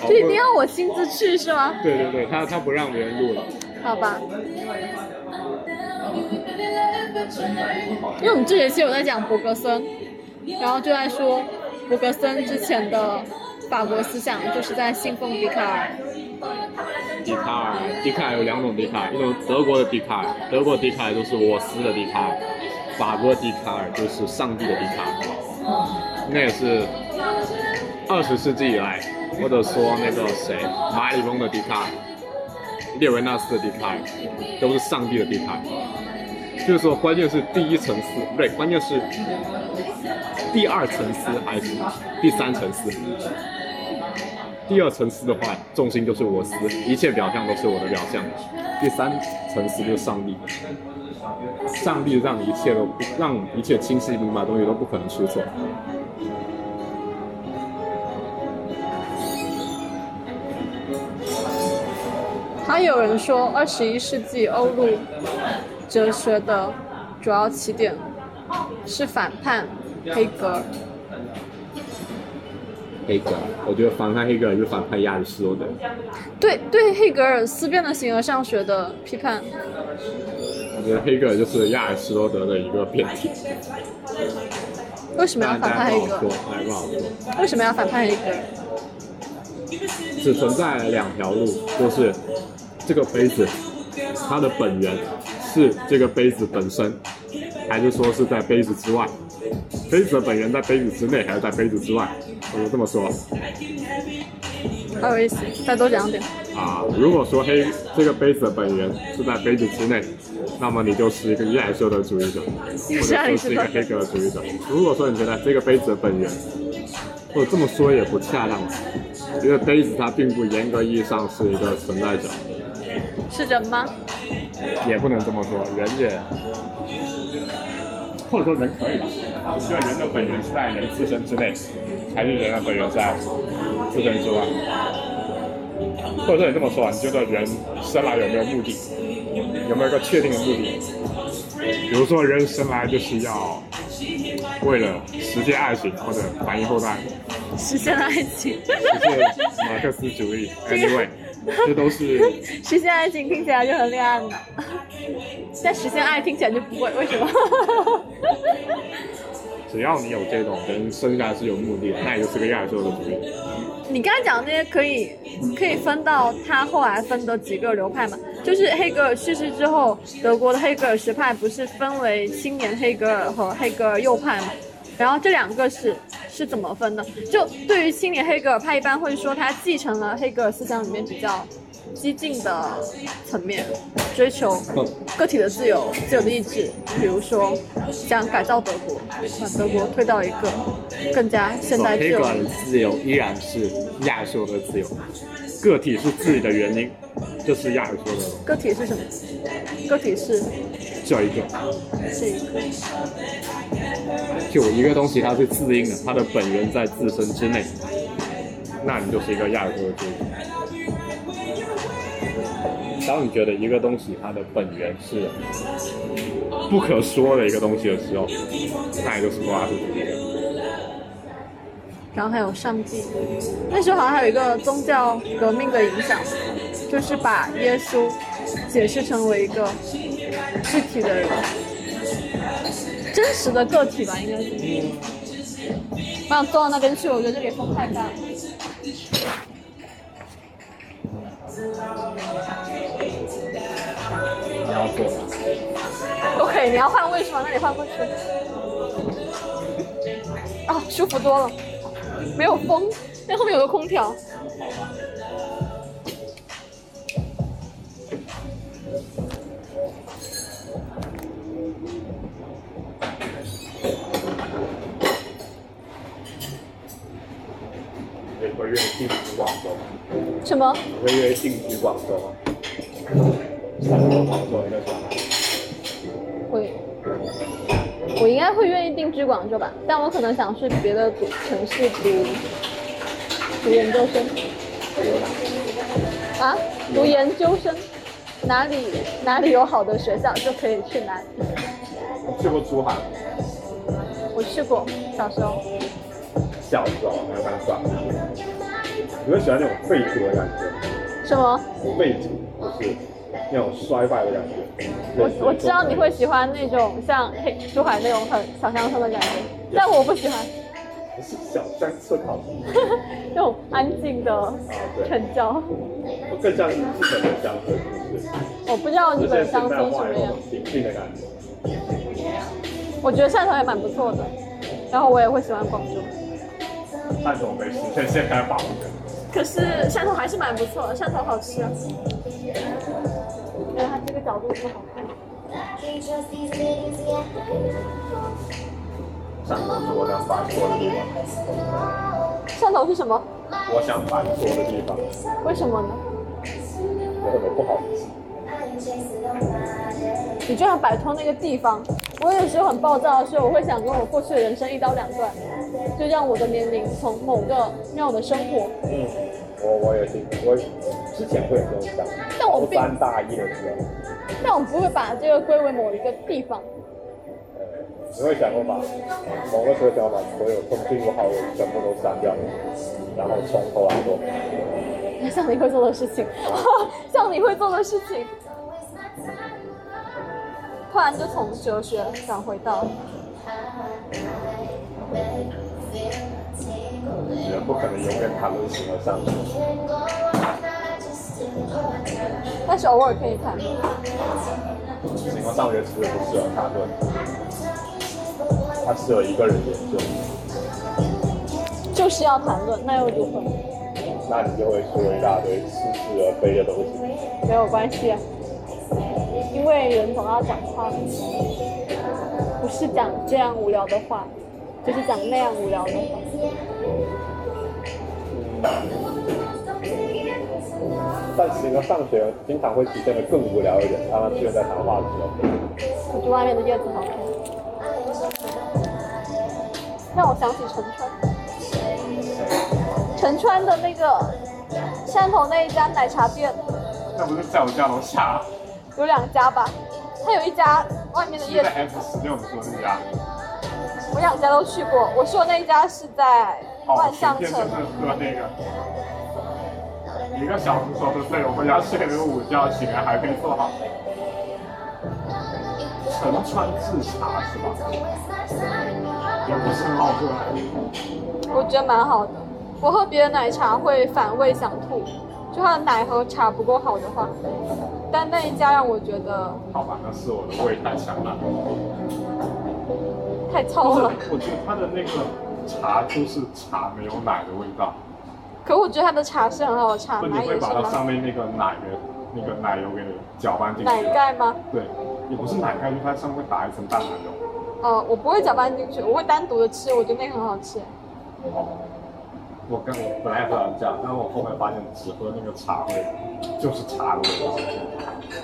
好就一定要我亲自去是吗？对对对，他他不让别人录了。好吧。因为我们这学期有在讲伯格森，然后就在说伯格森之前的法国思想就是在信奉笛卡尔。笛卡尔，笛卡尔有两种笛卡尔，一种德国的笛卡尔，德国笛卡尔就是我思的笛卡尔，法国笛卡尔就是上帝的笛卡尔。那也是二十世纪以来，或者说那个谁，马里翁的笛卡尔，列维纳斯的笛卡尔，都是上帝的笛卡尔。就是说，关键是第一层次，不对，关键是第二层次还是第三层次？第二层次的话，重心就是我思，一切表象都是我的表象。第三层次就是上帝，上帝让一切都不让一切清晰明白的东西都不可能出错。还有人说，二十一世纪欧陆哲学的主要起点是反叛黑格尔。黑格尔，我觉得反叛黑格尔就是反叛亚里士多德。对对，黑格尔思辨的形而上学的批判。我觉得黑格尔就是亚里士多德的一个变体。为什么要，反叛黑格尔？，大家不好说。为什么要反叛黑格尔？只存在两条路，就是这个杯子它的本源是这个杯子本身，还是说是在杯子之外？杯子的本源在杯子之内，还是在杯子之外？我就这么说好有意思，再多讲点。啊。如果说黑这个杯子的本源是在杯子之内，那么你就是一个亚里士多德主义者，或者说是一个黑格的主义者。如果说你觉得这个杯子的本源，或者这么说也不恰当，因为杯子它并不严格意义上是一个存在者。是人吗？也不能这么说，人也，或者说人可以吧。你觉得人的本源是在人自身之内，还是人的本源在自身之外？或者说你这么说啊，你觉得人生来有没有目的？有没有一个确定的目的？比如说人生来就是要为了实现爱情或者繁衍后代，实现爱情。实现马克思主义。Anyway，这都是 实现爱情听起来就很恋爱脑，但实现爱听起来就不会，为什么？只要你有这种人生下来是有目的的，那也就是个亚里士多德主义。你刚才讲的那些可以可以分到他后来分的几个流派嘛？就是黑格尔去世之后，德国的黑格尔学派不是分为青年黑格尔和黑格尔右派嘛？然后这两个是是怎么分的？就对于青年黑格尔派，一般会说他继承了黑格尔思想里面比较激进的层面，追求嗯个体的自由、自由的意志，比如说想改造德国，把德国推到一个更加现代自由。的自由依然是亚尔说的自由，个体是自己的原因，就是亚尔说的个体是什么？个体是只有一个，这一个。就一个东西它是自应的，它的本源在自身之内，那你就是一个亚尔说的自由。当你觉得一个东西它的本源是不可说的一个东西的时候，那也就是柏拉图主义。然后还有上帝，那时候好像还有一个宗教革命的影响，就是把耶稣解释成为一个具体的人，真实的个体吧，应该是。我想坐到那边去，我觉得这里风太大你要坐吗？OK，你要换位置吗？那你换过去。啊，舒服多了，没有风，那后面有个空调。你会愿意定居广州吗？什么？你会愿意定居广州吗？会我应该会愿意定居广州吧，但我可能想去别的读城市读读研究生。啊，读研究生，哪里哪里有好的学校就可以去哪里。你去过珠海？我去过，小时候。小时候没有看算。你会喜欢那种废土的感觉？什么？废土就是那种衰败的感觉。我我知道你会喜欢那种像黑珠海那种很小乡村的感觉，但我不喜欢不是小乡村好吗？那种安静的对城郊。更像日本的乡村，是不是？我不知道日本乡村什么样平静的感觉。我觉得汕头也蛮不错的，然后我也会喜欢广州。但是我没实现现代化。可是汕头还是蛮不错的，汕头好吃啊。因为它这个角度不好看。汕头是我想反错的地方，汕头是什么？我想反错的地方，为什么呢？有什么不好意思？你就想摆脱那个地方。我有时候很暴躁的时候，我会想跟我过去的人生一刀两断，就让我的年龄从某个让我的生活，嗯，我我也是，我之前会有这种想法，但我并高三大一的时候，但我不会把这个归为某一个地方。呃，你会想过把某个时候想把所有通讯录好友全部都删掉，然后从头来过。像你会做的事情，像你会做的事情，突然就从哲学转回到人不可能永远谈论形而上学，但是偶尔可以谈。形而上学其实不适合谈论，它适合一个人研究，就是要谈论，那又如何？那你就会说一大堆似是而非的东西。没有关系啊，因为人总要讲话，不是讲这样无聊的话，就是讲那样无聊的话。但形而上学经常会体现的更无聊一点，当它出现在谈话的时候。我觉得外面的叶子好看，让我想起陈川。陈川的那个汕头那一家奶茶店，那不是在我家楼下，有两家吧，它有一家外面的叶子是在，F 十六你说那家。我两家都去过。我说的那一家是在哦，万象前城天，就是喝那个，一个小时说的对，我回家睡了个午觉，醒来还可以做好。陈川制茶是吧？也不是很好喝。我觉得蛮好的。我喝别的奶茶会反胃想吐，就它的奶和茶不够好的话，但那一家让我觉得好吧，那是我的胃太强了。太糙了。，我觉得它的那个茶就是茶没有奶的味道，可我觉得它的茶是很好的茶，就你奶也是会把它上面那个奶的那个奶油给你搅拌进去。奶盖吗？对，也不是奶盖，就它上面会打一层淡奶油。呃，我不会搅拌进去，我会单独的吃，我觉得那个很好吃。我跟我本来也不想这样，但是我后面发现只喝那个茶味，就是茶的味道。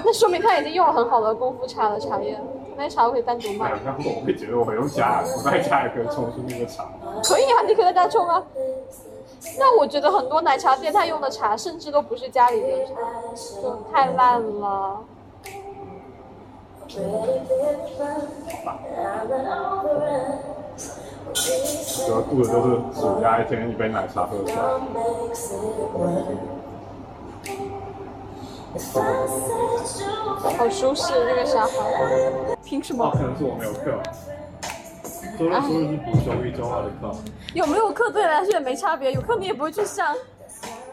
那说明他已经用了很好的功夫茶的茶叶，那茶我可以单独卖哎呀。，但是我会觉得我用家，我在家也可以冲出那个茶。可以啊，你可以在家冲啊。那我觉得很多奶茶店他用的茶，甚至都不是家里的茶，就太烂了。得度的就是暑假一天一杯奶茶喝出来。好舒适这个沙发。凭什哦，么？可能是我没有课。周六周日是补修一周二的课。有没有课对你来说也没差别，有课你也不会去上。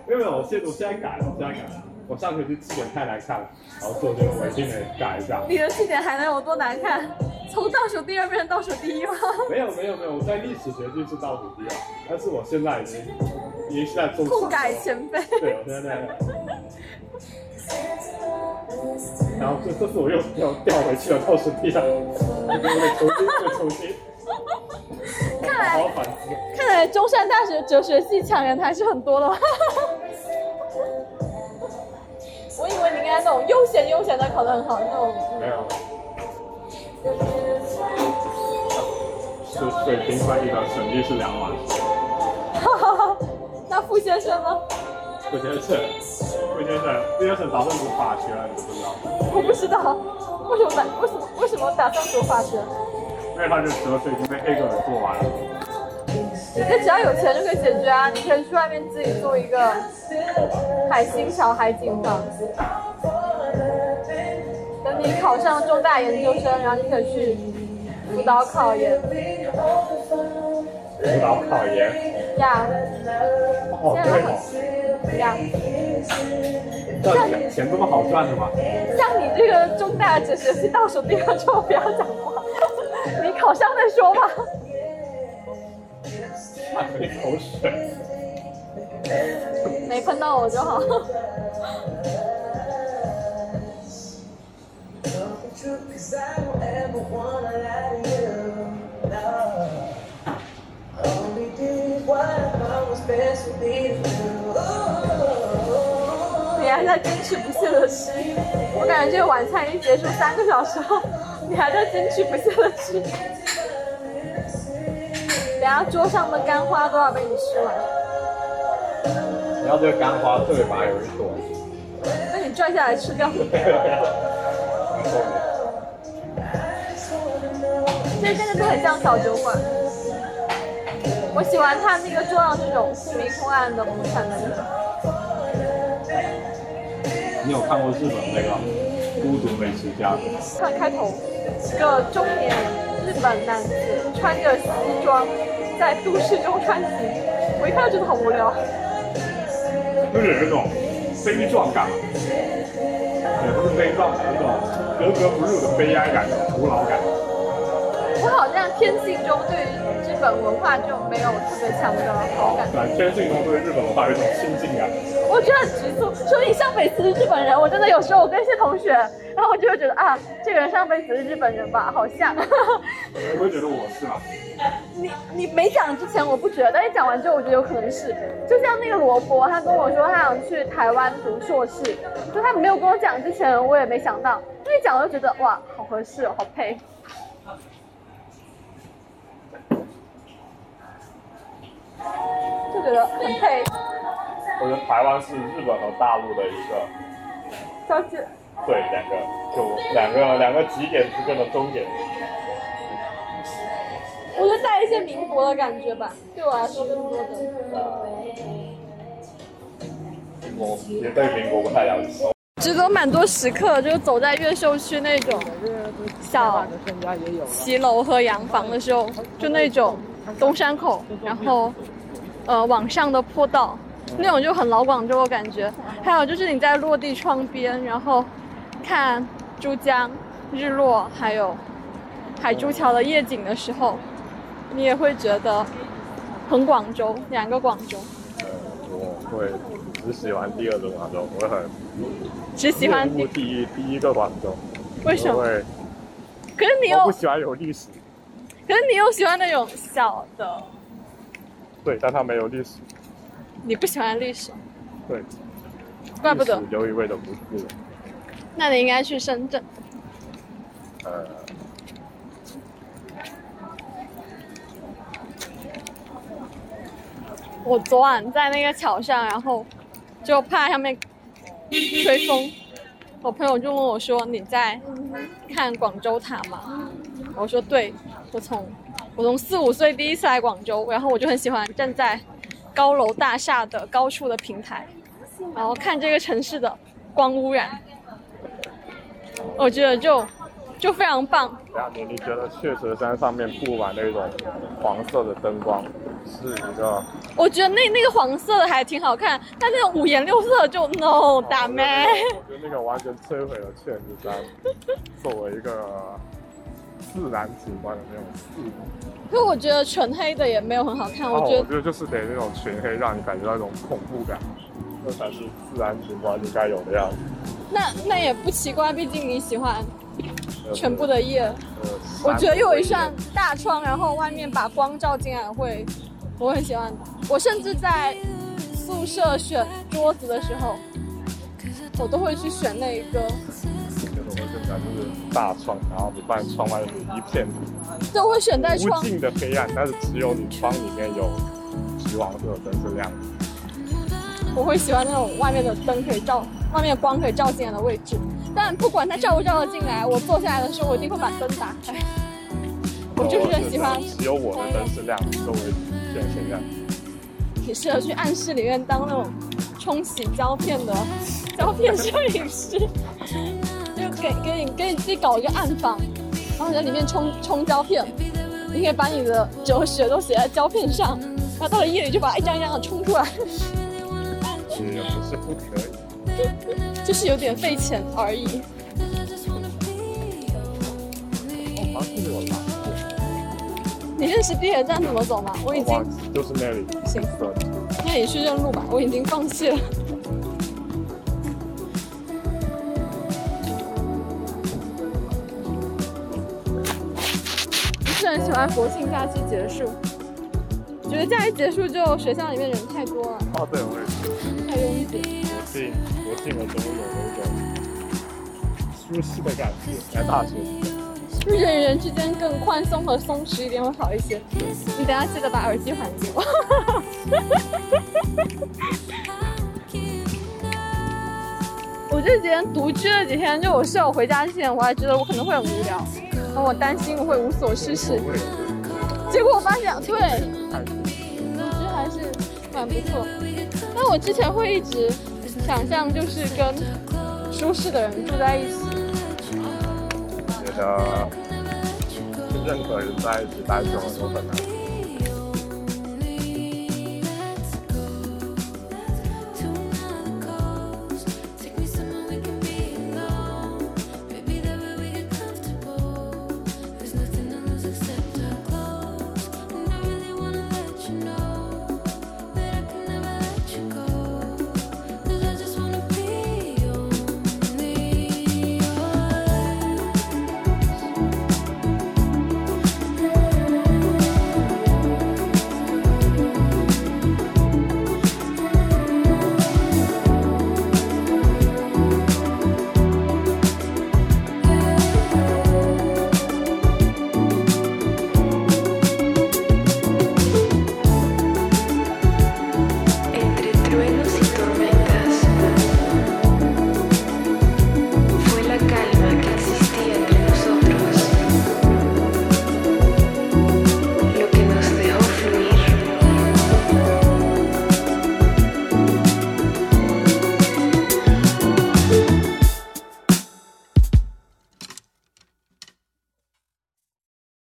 没有没有，我现我现在改了，我现在改了。我上学期字典太难看了，然后所以我觉得我一定得改一下。你的绩点还能有多难看？从倒数第二变成倒数第一吗？没有没有没有，我在历史学系是倒数第二，但是我现在已经已经是在中痛改前非。对，我现在在。然后这这次我又掉掉回去了倒数第二，我得重新再重新看好好来反思。看来中山大学哲学系抢人还是很多的嘛。我以为你应该那种悠闲悠闲的考得很好，那种没有。是水平翻译的成绩是两万，哈哈哈。那傅先生呢？傅先生，傅先生，傅先生打算读法学了，你知不知道？我不知道，为什么打为什么为什么打算读法学？因为他的哲学已经被黑格尔做完了。那只要有钱就可以解决啊！你可以去外面自己做一个海星桥海景房。等你考上重大研究生，然后你可以去辅导考研辅导考研，呀哦对哦，呀。像钱钱这么好赚的吗？像你这个中大哲学系倒数第二，就不要讲话，你考上再说吧。没喷到我就好。你还在坚持不懈的吃，我感觉这个晚餐已经结束三个小时后，你还在坚持不懈的吃。等下桌上的干花都要被你吃完，然后这个干花特别白有一朵，那你拽下来吃掉。这真的就很像小酒馆。我喜欢它那个桌上这种忽明忽暗的木产的那种。你有看过日本那个《孤独美食家》？看开头，一个中年日本男子穿着西装在都市中穿行，我一看就觉得好无聊。就是有一种悲壮感，也不是悲壮，有一种格格不入的悲哀感、徒劳感。我好像天性中对于日本文化就没有特别强的好感。对，天性中对日本文化有一种亲近感。我觉得很局促，所以上辈子是日本人，我真的有时候我跟一些同学，然后我就会觉得啊，这个人上辈子是日本人吧，好像。你会觉得我是吗？你你没讲之前我不觉得，但你讲完之后，我觉得有可能是。就像那个罗伯，他跟我说他想去台湾读硕士，就他没有跟我讲之前，我也没想到。那一讲我就觉得哇，好合适哦，好配。就觉得很配。我觉得台湾是日本和大陆的一个交界，对两个就两个两个极点之间的终点。我觉得带一些民国的感觉吧，对我来说更多的。我也对民国不太了解。值得蛮多时刻，就是走在越秀区那种小骑楼和洋房的时候，就那种东山口，然后呃往上的坡道，那种就很老广州的感觉。还有就是你在落地窗边，然后看珠江日落，还有海珠桥的夜景的时候，你也会觉得很广州，两个广州。呃我会只喜欢第二个广州，我很只喜欢目第一第一个广州，为什么？因为可是你又我不喜欢有历史，可是你又喜欢那种小的，对，但它没有历史，你不喜欢历史，对，怪不得。有一味都不是，那你应该去深圳。呃，我昨晚在那个桥上，然后就怕上面吹风，我朋友就问我说：“你在看广州塔吗？”我说：“对，我从我从四五岁第一次来广州，然后我就很喜欢站在高楼大厦的高处的平台，然后看这个城市的光污染，我觉得就就非常棒。你你觉得雀舌山上面布满那种黄色的灯光是一个？我觉得那那个黄色的还挺好看，但那种五颜六色就 no 大妹。我觉得那个完全摧毁了雀石山作为一个自然景观的那种势能。可我觉得纯黑的也没有很好看，我哦，觉得我觉得就是得那种全黑，让你感觉到一种恐怖感，这才是自然景观应该有的样子。那那也不奇怪，毕竟你喜欢呃全部的夜。呃我觉得又有一扇大窗，然后外面把光照进来会，我很喜欢。我甚至在宿舍选桌子的时候，我都会去选那一个。就是大窗，然后你发现窗外是一片对，我会选在窗无尽的黑暗，但是只有你窗里面有橘黄色的灯是亮的。我会喜欢那种外面的灯可以照，外面的光可以照进来的位置。但不管它照不照得进来，我坐下来的时候，我一定会把灯打开。我就是很喜欢，只有我的灯是亮的，周围一片黑暗。挺适合去暗室里面当那种冲洗胶片的胶片摄影师，就给给你给你自己搞一个暗房，然后你在里面冲冲胶片，你可以把你的哲学都写在胶片上，然后到了夜里就把它一张一张的冲出来，其实也不是不可以。就是有点费钱而已。哦，好像是有蓝你认识地铁站怎么走吗？我已经就是那里。行，那你去认路吧，我已经放弃了。是很喜欢国庆假期结束，觉得假期结束就学校里面人太多了，哦对，我也是。太拥挤。国庆国庆的时候有那种舒适的感觉，在大学。人与人之间更宽松和松弛一点会好一些。你等下记得把耳机还给我。我这几天独居了几天，就我室友回家之前，我还觉得我可能会很无聊，然后我担心我会无所事事，结果我发现对，太舒适独居还是蛮不错。但我之前会一直想象就是跟舒适的人住在一起，觉得跟任何人在一起待久了都很难。